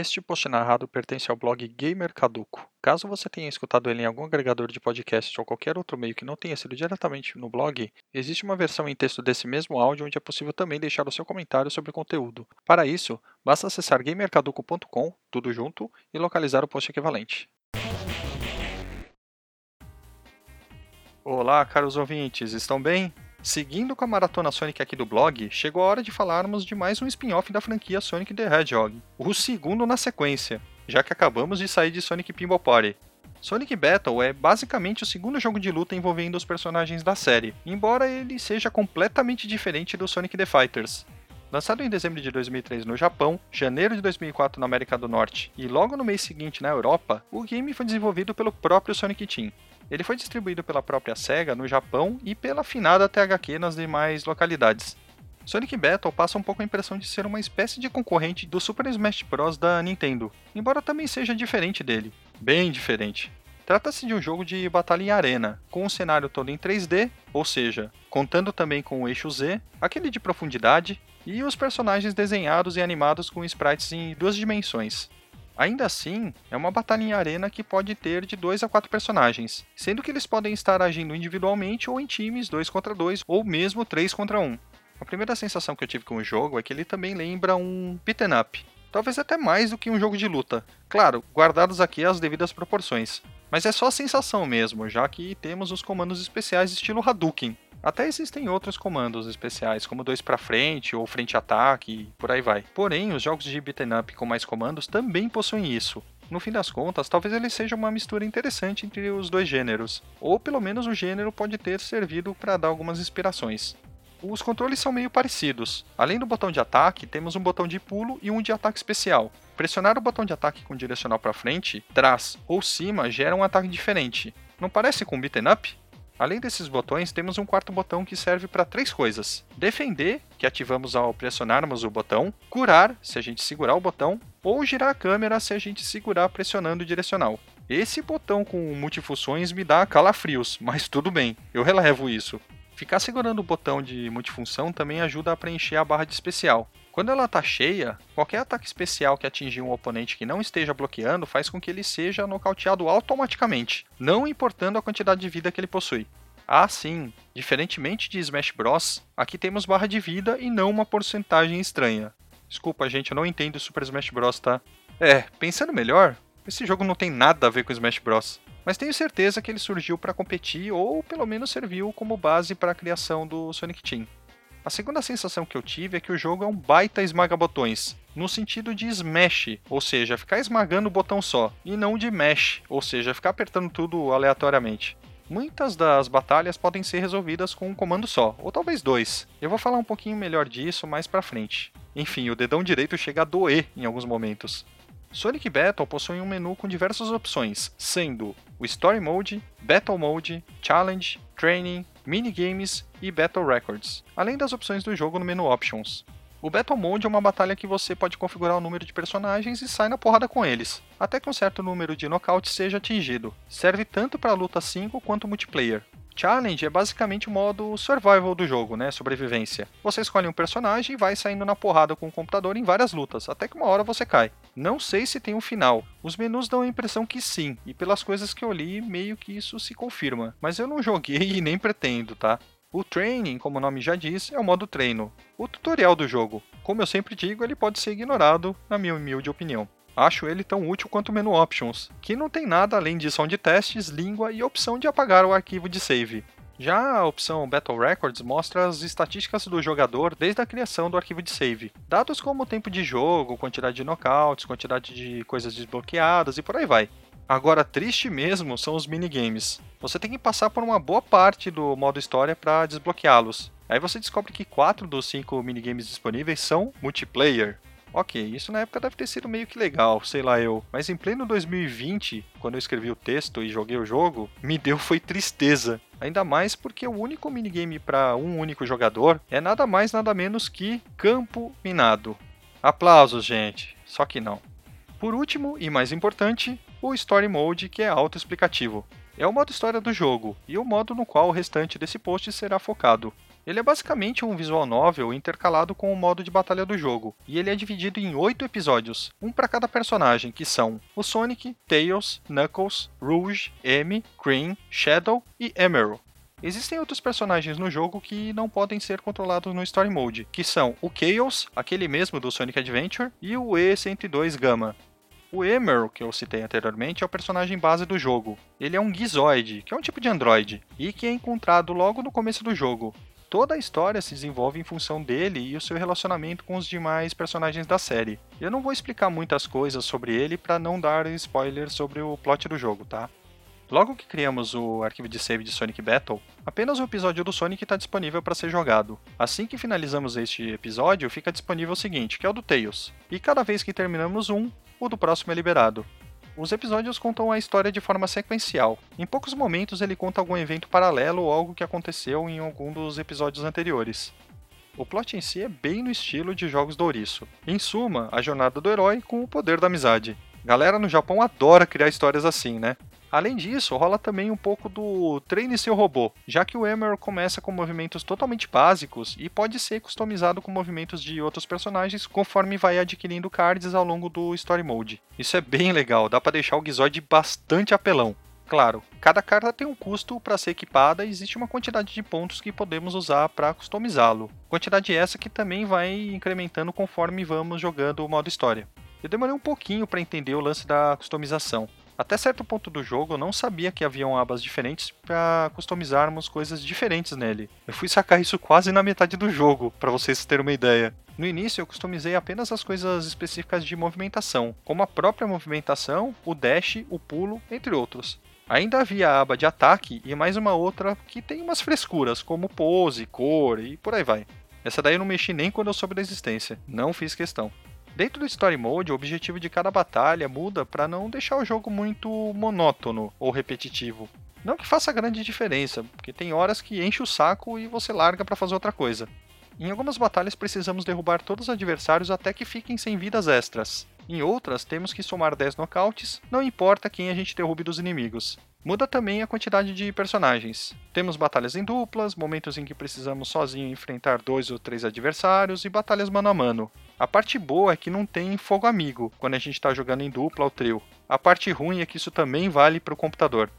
Este post narrado pertence ao blog Gamer Caduco. Caso você tenha escutado ele em algum agregador de podcast ou qualquer outro meio que não tenha sido diretamente no blog, existe uma versão em texto desse mesmo áudio onde é possível também deixar o seu comentário sobre o conteúdo. Para isso, basta acessar gamercaduco.com, tudo junto, e localizar o post equivalente. Olá, caros ouvintes, estão bem? Seguindo com a maratona Sonic aqui do blog, chegou a hora de falarmos de mais um spin-off da franquia Sonic the Hedgehog, o segundo na sequência, já que acabamos de sair de Sonic Pinball Party. Sonic Battle é basicamente o segundo jogo de luta envolvendo os personagens da série, embora ele seja completamente diferente do Sonic the Fighters. Lançado em dezembro de 2003 no Japão, janeiro de 2004 na América do Norte e logo no mês seguinte na Europa, o game foi desenvolvido pelo próprio Sonic Team. Ele foi distribuído pela própria SEGA no Japão e pela finada THQ nas demais localidades. Sonic Battle passa um pouco a impressão de ser uma espécie de concorrente do Super Smash Bros. da Nintendo, embora também seja diferente dele. Bem diferente. Trata-se de um jogo de batalha em arena, com o um cenário todo em 3D, ou seja, contando também com o eixo Z, aquele de profundidade, e os personagens desenhados e animados com sprites em duas dimensões, Ainda assim, é uma batalha em arena que pode ter de 2 a 4 personagens, sendo que eles podem estar agindo individualmente ou em times 2 contra 2 ou mesmo 3 contra 1. A primeira sensação que eu tive com o jogo é que ele também lembra um beat'em up, talvez até mais do que um jogo de luta. Claro, guardados aqui as devidas proporções. Mas é só a sensação mesmo, já que temos os comandos especiais estilo Hadouken, até existem outros comandos especiais, como dois para frente ou frente ataque e por aí vai. Porém, os jogos de beat'em up com mais comandos também possuem isso. No fim das contas, talvez ele seja uma mistura interessante entre os dois gêneros, ou pelo menos o gênero pode ter servido para dar algumas inspirações. Os controles são meio parecidos. Além do botão de ataque, temos um botão de pulo e um de ataque especial. Pressionar o botão de ataque com direcional para frente, trás ou cima gera um ataque diferente. Não parece com beat'em up? Além desses botões, temos um quarto botão que serve para três coisas: defender, que ativamos ao pressionarmos o botão, curar, se a gente segurar o botão, ou girar a câmera se a gente segurar pressionando o direcional. Esse botão com multifunções me dá calafrios, mas tudo bem, eu relevo isso. Ficar segurando o botão de multifunção também ajuda a preencher a barra de especial. Quando ela está cheia, qualquer ataque especial que atingir um oponente que não esteja bloqueando faz com que ele seja nocauteado automaticamente, não importando a quantidade de vida que ele possui. Ah, sim, diferentemente de Smash Bros, aqui temos barra de vida e não uma porcentagem estranha. Desculpa, gente, eu não entendo Super Smash Bros, tá? É, pensando melhor, esse jogo não tem nada a ver com Smash Bros. Mas tenho certeza que ele surgiu para competir ou pelo menos serviu como base para a criação do Sonic Team. A segunda sensação que eu tive é que o jogo é um baita esmaga-botões, no sentido de smash, ou seja, ficar esmagando o botão só, e não de mesh, ou seja, ficar apertando tudo aleatoriamente. Muitas das batalhas podem ser resolvidas com um comando só, ou talvez dois. Eu vou falar um pouquinho melhor disso mais pra frente. Enfim, o dedão direito chega a doer em alguns momentos. Sonic Battle possui um menu com diversas opções, sendo o Story Mode, Battle Mode, Challenge, Training, Minigames e Battle Records, além das opções do jogo no menu Options. O Battle Mode é uma batalha que você pode configurar o número de personagens e sai na porrada com eles, até que um certo número de nocaute seja atingido. Serve tanto para luta 5 quanto multiplayer. Challenge é basicamente o modo survival do jogo, né? Sobrevivência. Você escolhe um personagem e vai saindo na porrada com o computador em várias lutas, até que uma hora você cai. Não sei se tem um final. Os menus dão a impressão que sim, e pelas coisas que eu li, meio que isso se confirma. Mas eu não joguei e nem pretendo, tá? O training, como o nome já diz, é o modo treino. O tutorial do jogo, como eu sempre digo, ele pode ser ignorado, na minha humilde opinião. Acho ele tão útil quanto o menu Options, que não tem nada além de som de testes, língua e opção de apagar o arquivo de save. Já a opção Battle Records mostra as estatísticas do jogador desde a criação do arquivo de save. Dados como tempo de jogo, quantidade de knockouts, quantidade de coisas desbloqueadas e por aí vai. Agora, triste mesmo são os minigames. Você tem que passar por uma boa parte do modo história para desbloqueá-los. Aí você descobre que 4 dos 5 minigames disponíveis são multiplayer. Ok, isso na época deve ter sido meio que legal, sei lá eu. Mas em pleno 2020, quando eu escrevi o texto e joguei o jogo, me deu foi tristeza. Ainda mais porque o único minigame para um único jogador é nada mais nada menos que Campo Minado. Aplausos, gente. Só que não. Por último e mais importante, o Story Mode, que é autoexplicativo. É o modo história do jogo e o modo no qual o restante desse post será focado. Ele é basicamente um visual novel intercalado com o modo de batalha do jogo, e ele é dividido em oito episódios, um para cada personagem, que são o Sonic, Tails, Knuckles, Rouge, Amy, Cream, Shadow e Emerald. Existem outros personagens no jogo que não podem ser controlados no Story Mode, que são o Chaos, aquele mesmo do Sonic Adventure, e o E102 Gamma. O Emerald, que eu citei anteriormente, é o personagem base do jogo. Ele é um Gizoid, que é um tipo de androide, e que é encontrado logo no começo do jogo. Toda a história se desenvolve em função dele e o seu relacionamento com os demais personagens da série. Eu não vou explicar muitas coisas sobre ele para não dar spoilers sobre o plot do jogo, tá? Logo que criamos o arquivo de save de Sonic Battle, apenas o episódio do Sonic está disponível para ser jogado. Assim que finalizamos este episódio, fica disponível o seguinte, que é o do Tails. E cada vez que terminamos um, o do próximo é liberado. Os episódios contam a história de forma sequencial. Em poucos momentos ele conta algum evento paralelo ou algo que aconteceu em algum dos episódios anteriores. O plot em si é bem no estilo de jogos do Ouriço. Em suma, a jornada do herói com o poder da amizade. Galera no Japão adora criar histórias assim, né? Além disso, rola também um pouco do treine seu robô, já que o Emerald começa com movimentos totalmente básicos e pode ser customizado com movimentos de outros personagens conforme vai adquirindo cards ao longo do Story Mode. Isso é bem legal, dá para deixar o Gizoid bastante apelão. Claro, cada carta tem um custo para ser equipada e existe uma quantidade de pontos que podemos usar para customizá-lo. Quantidade essa que também vai incrementando conforme vamos jogando o modo história. Eu demorei um pouquinho para entender o lance da customização. Até certo ponto do jogo eu não sabia que haviam abas diferentes para customizarmos coisas diferentes nele. Eu fui sacar isso quase na metade do jogo, para vocês terem uma ideia. No início eu customizei apenas as coisas específicas de movimentação, como a própria movimentação, o dash, o pulo, entre outros. Ainda havia a aba de ataque e mais uma outra que tem umas frescuras, como pose, cor e por aí vai. Essa daí eu não mexi nem quando eu soube da existência, não fiz questão. Dentro do Story Mode, o objetivo de cada batalha muda para não deixar o jogo muito monótono ou repetitivo. Não que faça grande diferença, porque tem horas que enche o saco e você larga para fazer outra coisa. Em algumas batalhas precisamos derrubar todos os adversários até que fiquem sem vidas extras. Em outras, temos que somar 10 nocautes, não importa quem a gente derrube dos inimigos. Muda também a quantidade de personagens. Temos batalhas em duplas, momentos em que precisamos sozinho enfrentar dois ou três adversários e batalhas mano a mano. A parte boa é que não tem fogo amigo quando a gente está jogando em dupla ou trio. A parte ruim é que isso também vale para o computador.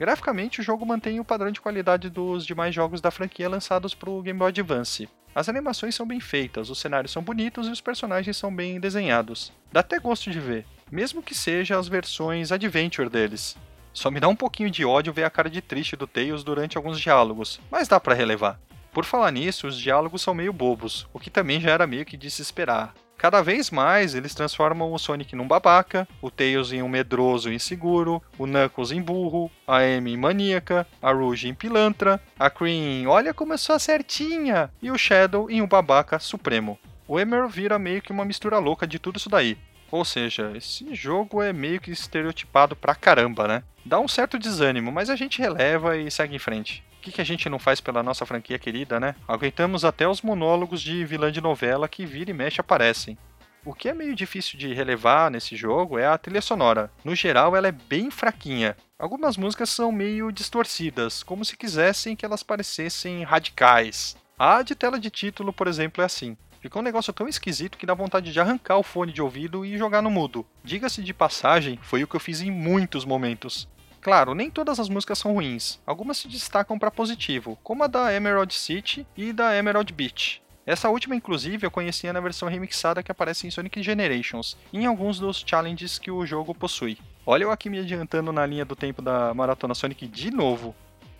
Graficamente, o jogo mantém o padrão de qualidade dos demais jogos da franquia lançados para o Game Boy Advance. As animações são bem feitas, os cenários são bonitos e os personagens são bem desenhados. Dá até gosto de ver, mesmo que seja as versões Adventure deles. Só me dá um pouquinho de ódio ver a cara de triste do Tails durante alguns diálogos, mas dá para relevar. Por falar nisso, os diálogos são meio bobos, o que também já era meio que de se esperar. Cada vez mais eles transformam o Sonic num babaca, o Tails em um medroso e inseguro, o Knuckles em burro, a Amy em maníaca, a Rouge em pilantra, a Cream olha como eu sou certinha e o Shadow em um babaca supremo. O Emerald vira meio que uma mistura louca de tudo isso daí. Ou seja, esse jogo é meio que estereotipado pra caramba, né? Dá um certo desânimo, mas a gente releva e segue em frente. O que, que a gente não faz pela nossa franquia querida, né? Aguentamos até os monólogos de vilã de novela que vira e mexe aparecem. O que é meio difícil de relevar nesse jogo é a trilha sonora. No geral, ela é bem fraquinha. Algumas músicas são meio distorcidas, como se quisessem que elas parecessem radicais. A de tela de título, por exemplo, é assim. Ficou um negócio tão esquisito que dá vontade de arrancar o fone de ouvido e jogar no mudo. Diga-se de passagem, foi o que eu fiz em muitos momentos. Claro, nem todas as músicas são ruins, algumas se destacam para positivo, como a da Emerald City e da Emerald Beach. Essa última, inclusive, eu conhecia na versão remixada que aparece em Sonic Generations, em alguns dos challenges que o jogo possui. Olha eu aqui me adiantando na linha do tempo da Maratona Sonic de novo.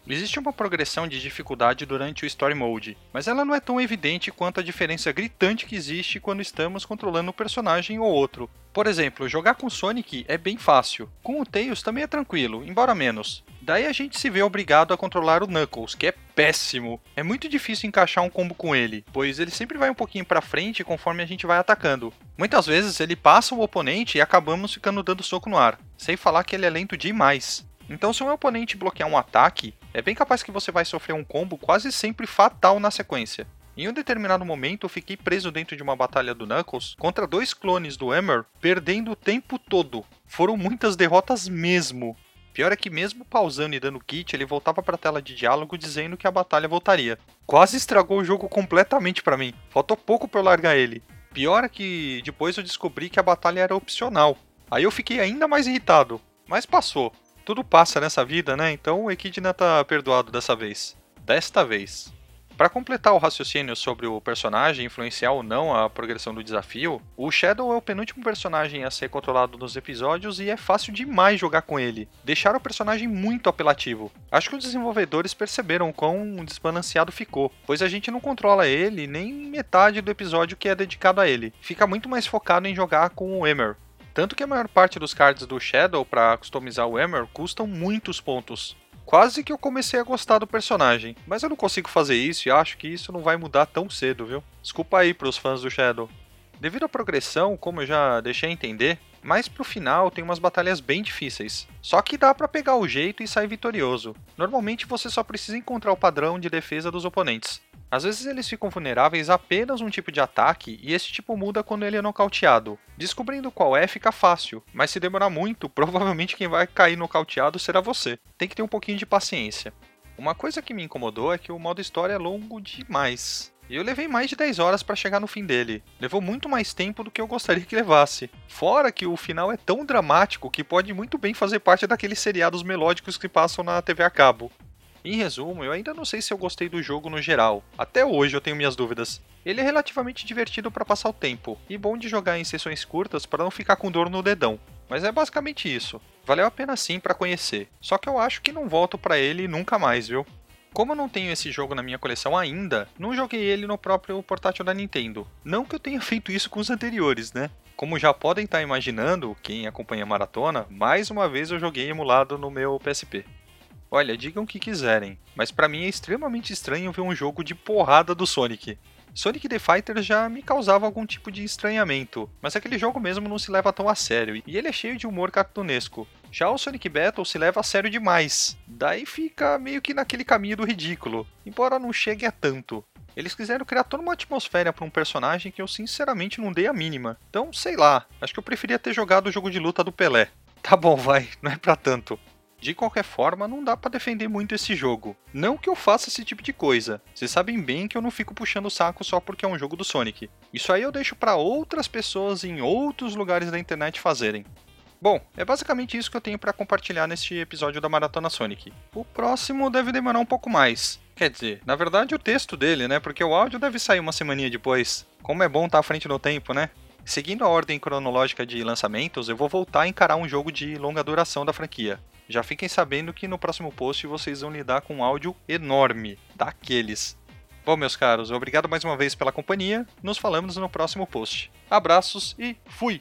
Existe uma progressão de dificuldade durante o Story Mode, mas ela não é tão evidente quanto a diferença gritante que existe quando estamos controlando um personagem ou outro. Por exemplo, jogar com Sonic é bem fácil, com o Tails também é tranquilo, embora menos. Daí a gente se vê obrigado a controlar o Knuckles, que é péssimo. É muito difícil encaixar um combo com ele, pois ele sempre vai um pouquinho para frente conforme a gente vai atacando. Muitas vezes ele passa o oponente e acabamos ficando dando soco no ar, sem falar que ele é lento demais. Então, se um oponente bloquear um ataque, é bem capaz que você vai sofrer um combo quase sempre fatal na sequência. Em um determinado momento, eu fiquei preso dentro de uma batalha do Knuckles contra dois clones do Hammer, perdendo o tempo todo. Foram muitas derrotas mesmo. Pior é que mesmo pausando e dando kit, ele voltava para a tela de diálogo dizendo que a batalha voltaria. Quase estragou o jogo completamente para mim. Faltou pouco para eu largar ele. Pior é que depois eu descobri que a batalha era opcional. Aí eu fiquei ainda mais irritado. Mas passou. Tudo passa nessa vida, né? Então o Equidna tá perdoado dessa vez. Desta vez. Para completar o raciocínio sobre o personagem influenciar ou não a progressão do desafio, o Shadow é o penúltimo personagem a ser controlado nos episódios e é fácil demais jogar com ele. Deixar o personagem muito apelativo. Acho que os desenvolvedores perceberam quão desbalanceado ficou, pois a gente não controla ele nem metade do episódio que é dedicado a ele. Fica muito mais focado em jogar com o Emer, tanto que a maior parte dos cards do Shadow para customizar o Emer custam muitos pontos. Quase que eu comecei a gostar do personagem, mas eu não consigo fazer isso e acho que isso não vai mudar tão cedo, viu? Desculpa aí pros fãs do Shadow. Devido à progressão, como eu já deixei entender, mais pro final tem umas batalhas bem difíceis. Só que dá para pegar o jeito e sair vitorioso. Normalmente você só precisa encontrar o padrão de defesa dos oponentes. Às vezes eles ficam vulneráveis a apenas um tipo de ataque e esse tipo muda quando ele é nocauteado. Descobrindo qual é fica fácil, mas se demorar muito, provavelmente quem vai cair nocauteado será você. Tem que ter um pouquinho de paciência. Uma coisa que me incomodou é que o modo história é longo demais. E eu levei mais de 10 horas para chegar no fim dele. Levou muito mais tempo do que eu gostaria que levasse. Fora que o final é tão dramático que pode muito bem fazer parte daqueles seriados melódicos que passam na TV a cabo. Em resumo, eu ainda não sei se eu gostei do jogo no geral. Até hoje eu tenho minhas dúvidas. Ele é relativamente divertido para passar o tempo e bom de jogar em sessões curtas para não ficar com dor no dedão. Mas é basicamente isso. Valeu a pena sim para conhecer. Só que eu acho que não volto para ele nunca mais, viu? Como eu não tenho esse jogo na minha coleção ainda, não joguei ele no próprio portátil da Nintendo. Não que eu tenha feito isso com os anteriores, né? Como já podem estar imaginando, quem acompanha a maratona, mais uma vez eu joguei emulado no meu PSP. Olha, digam o que quiserem, mas para mim é extremamente estranho ver um jogo de porrada do Sonic. Sonic the Fighter já me causava algum tipo de estranhamento, mas aquele jogo mesmo não se leva tão a sério e ele é cheio de humor cartunesco. Já o Sonic Battle se leva a sério demais, daí fica meio que naquele caminho do ridículo, embora não chegue a tanto. Eles quiseram criar toda uma atmosfera para um personagem que eu sinceramente não dei a mínima. Então, sei lá, acho que eu preferia ter jogado o jogo de luta do Pelé. Tá bom, vai, não é pra tanto. De qualquer forma, não dá para defender muito esse jogo. Não que eu faça esse tipo de coisa. Vocês sabem bem que eu não fico puxando o saco só porque é um jogo do Sonic. Isso aí eu deixo para outras pessoas em outros lugares da internet fazerem. Bom, é basicamente isso que eu tenho para compartilhar neste episódio da Maratona Sonic. O próximo deve demorar um pouco mais. Quer dizer, na verdade o texto dele, né? Porque o áudio deve sair uma semaninha depois. Como é bom estar tá à frente do tempo, né? Seguindo a ordem cronológica de lançamentos, eu vou voltar a encarar um jogo de longa duração da franquia. Já fiquem sabendo que no próximo post vocês vão lidar com um áudio enorme, daqueles. Bom, meus caros, obrigado mais uma vez pela companhia. Nos falamos no próximo post. Abraços e fui!